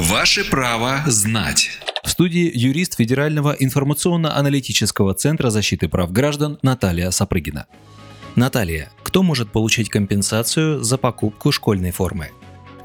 Ваше право знать. В студии юрист Федерального информационно-аналитического центра защиты прав граждан Наталья Сапрыгина. Наталья, кто может получить компенсацию за покупку школьной формы?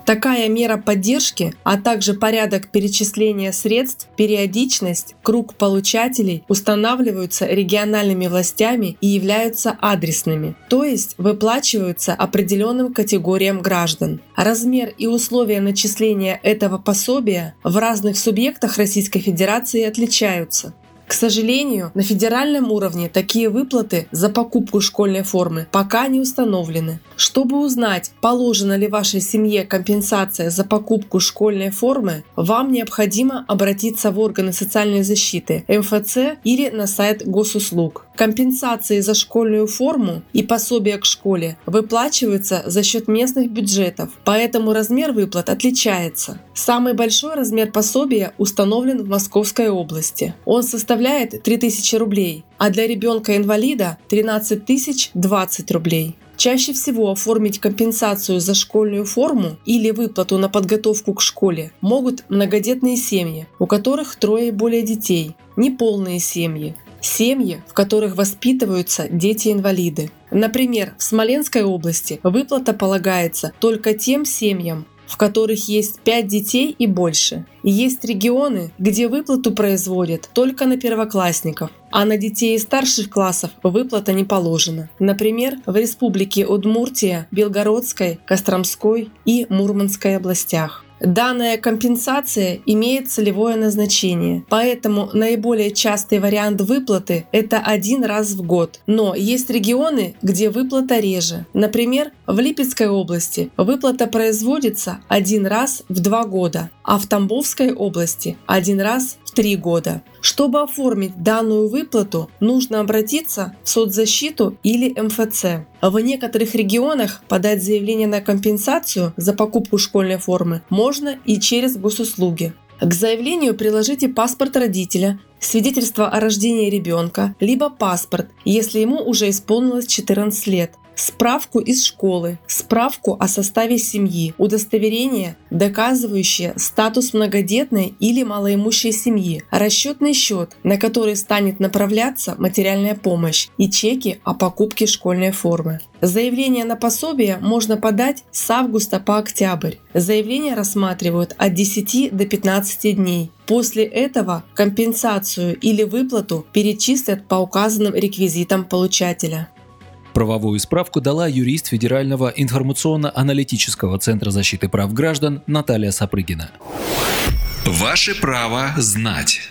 Такая мера поддержки, а также порядок перечисления средств, периодичность, круг получателей устанавливаются региональными властями и являются адресными, то есть выплачиваются определенным категориям граждан. Размер и условия начисления этого пособия в разных субъектах Российской Федерации отличаются. К сожалению, на федеральном уровне такие выплаты за покупку школьной формы пока не установлены. Чтобы узнать, положена ли вашей семье компенсация за покупку школьной формы, вам необходимо обратиться в органы социальной защиты МФЦ или на сайт госуслуг. Компенсации за школьную форму и пособия к школе выплачиваются за счет местных бюджетов, поэтому размер выплат отличается. Самый большой размер пособия установлен в Московской области. Он составляет 3000 рублей, а для ребенка-инвалида 13 тысяч 20 рублей. Чаще всего оформить компенсацию за школьную форму или выплату на подготовку к школе могут многодетные семьи, у которых трое и более детей, неполные семьи, семьи, в которых воспитываются дети-инвалиды. Например, в Смоленской области выплата полагается только тем семьям, в которых есть 5 детей и больше. И есть регионы, где выплату производят только на первоклассников, а на детей старших классов выплата не положена. Например, в республике Удмуртия, Белгородской, Костромской и Мурманской областях. Данная компенсация имеет целевое назначение, поэтому наиболее частый вариант выплаты – это один раз в год. Но есть регионы, где выплата реже. Например, в Липецкой области выплата производится один раз в два года, а в Тамбовской области один раз в три года. Чтобы оформить данную выплату, нужно обратиться в соцзащиту или МФЦ. В некоторых регионах подать заявление на компенсацию за покупку школьной формы можно и через госуслуги. К заявлению приложите паспорт родителя, свидетельство о рождении ребенка, либо паспорт, если ему уже исполнилось 14 лет, справку из школы, справку о составе семьи, удостоверение, доказывающее статус многодетной или малоимущей семьи, расчетный счет, на который станет направляться материальная помощь и чеки о покупке школьной формы. Заявление на пособие можно подать с августа по октябрь. Заявление рассматривают от 10 до 15 дней. После этого компенсацию или выплату перечислят по указанным реквизитам получателя. Правовую справку дала юрист Федерального информационно-аналитического центра защиты прав граждан Наталья Сапрыгина. Ваше право знать.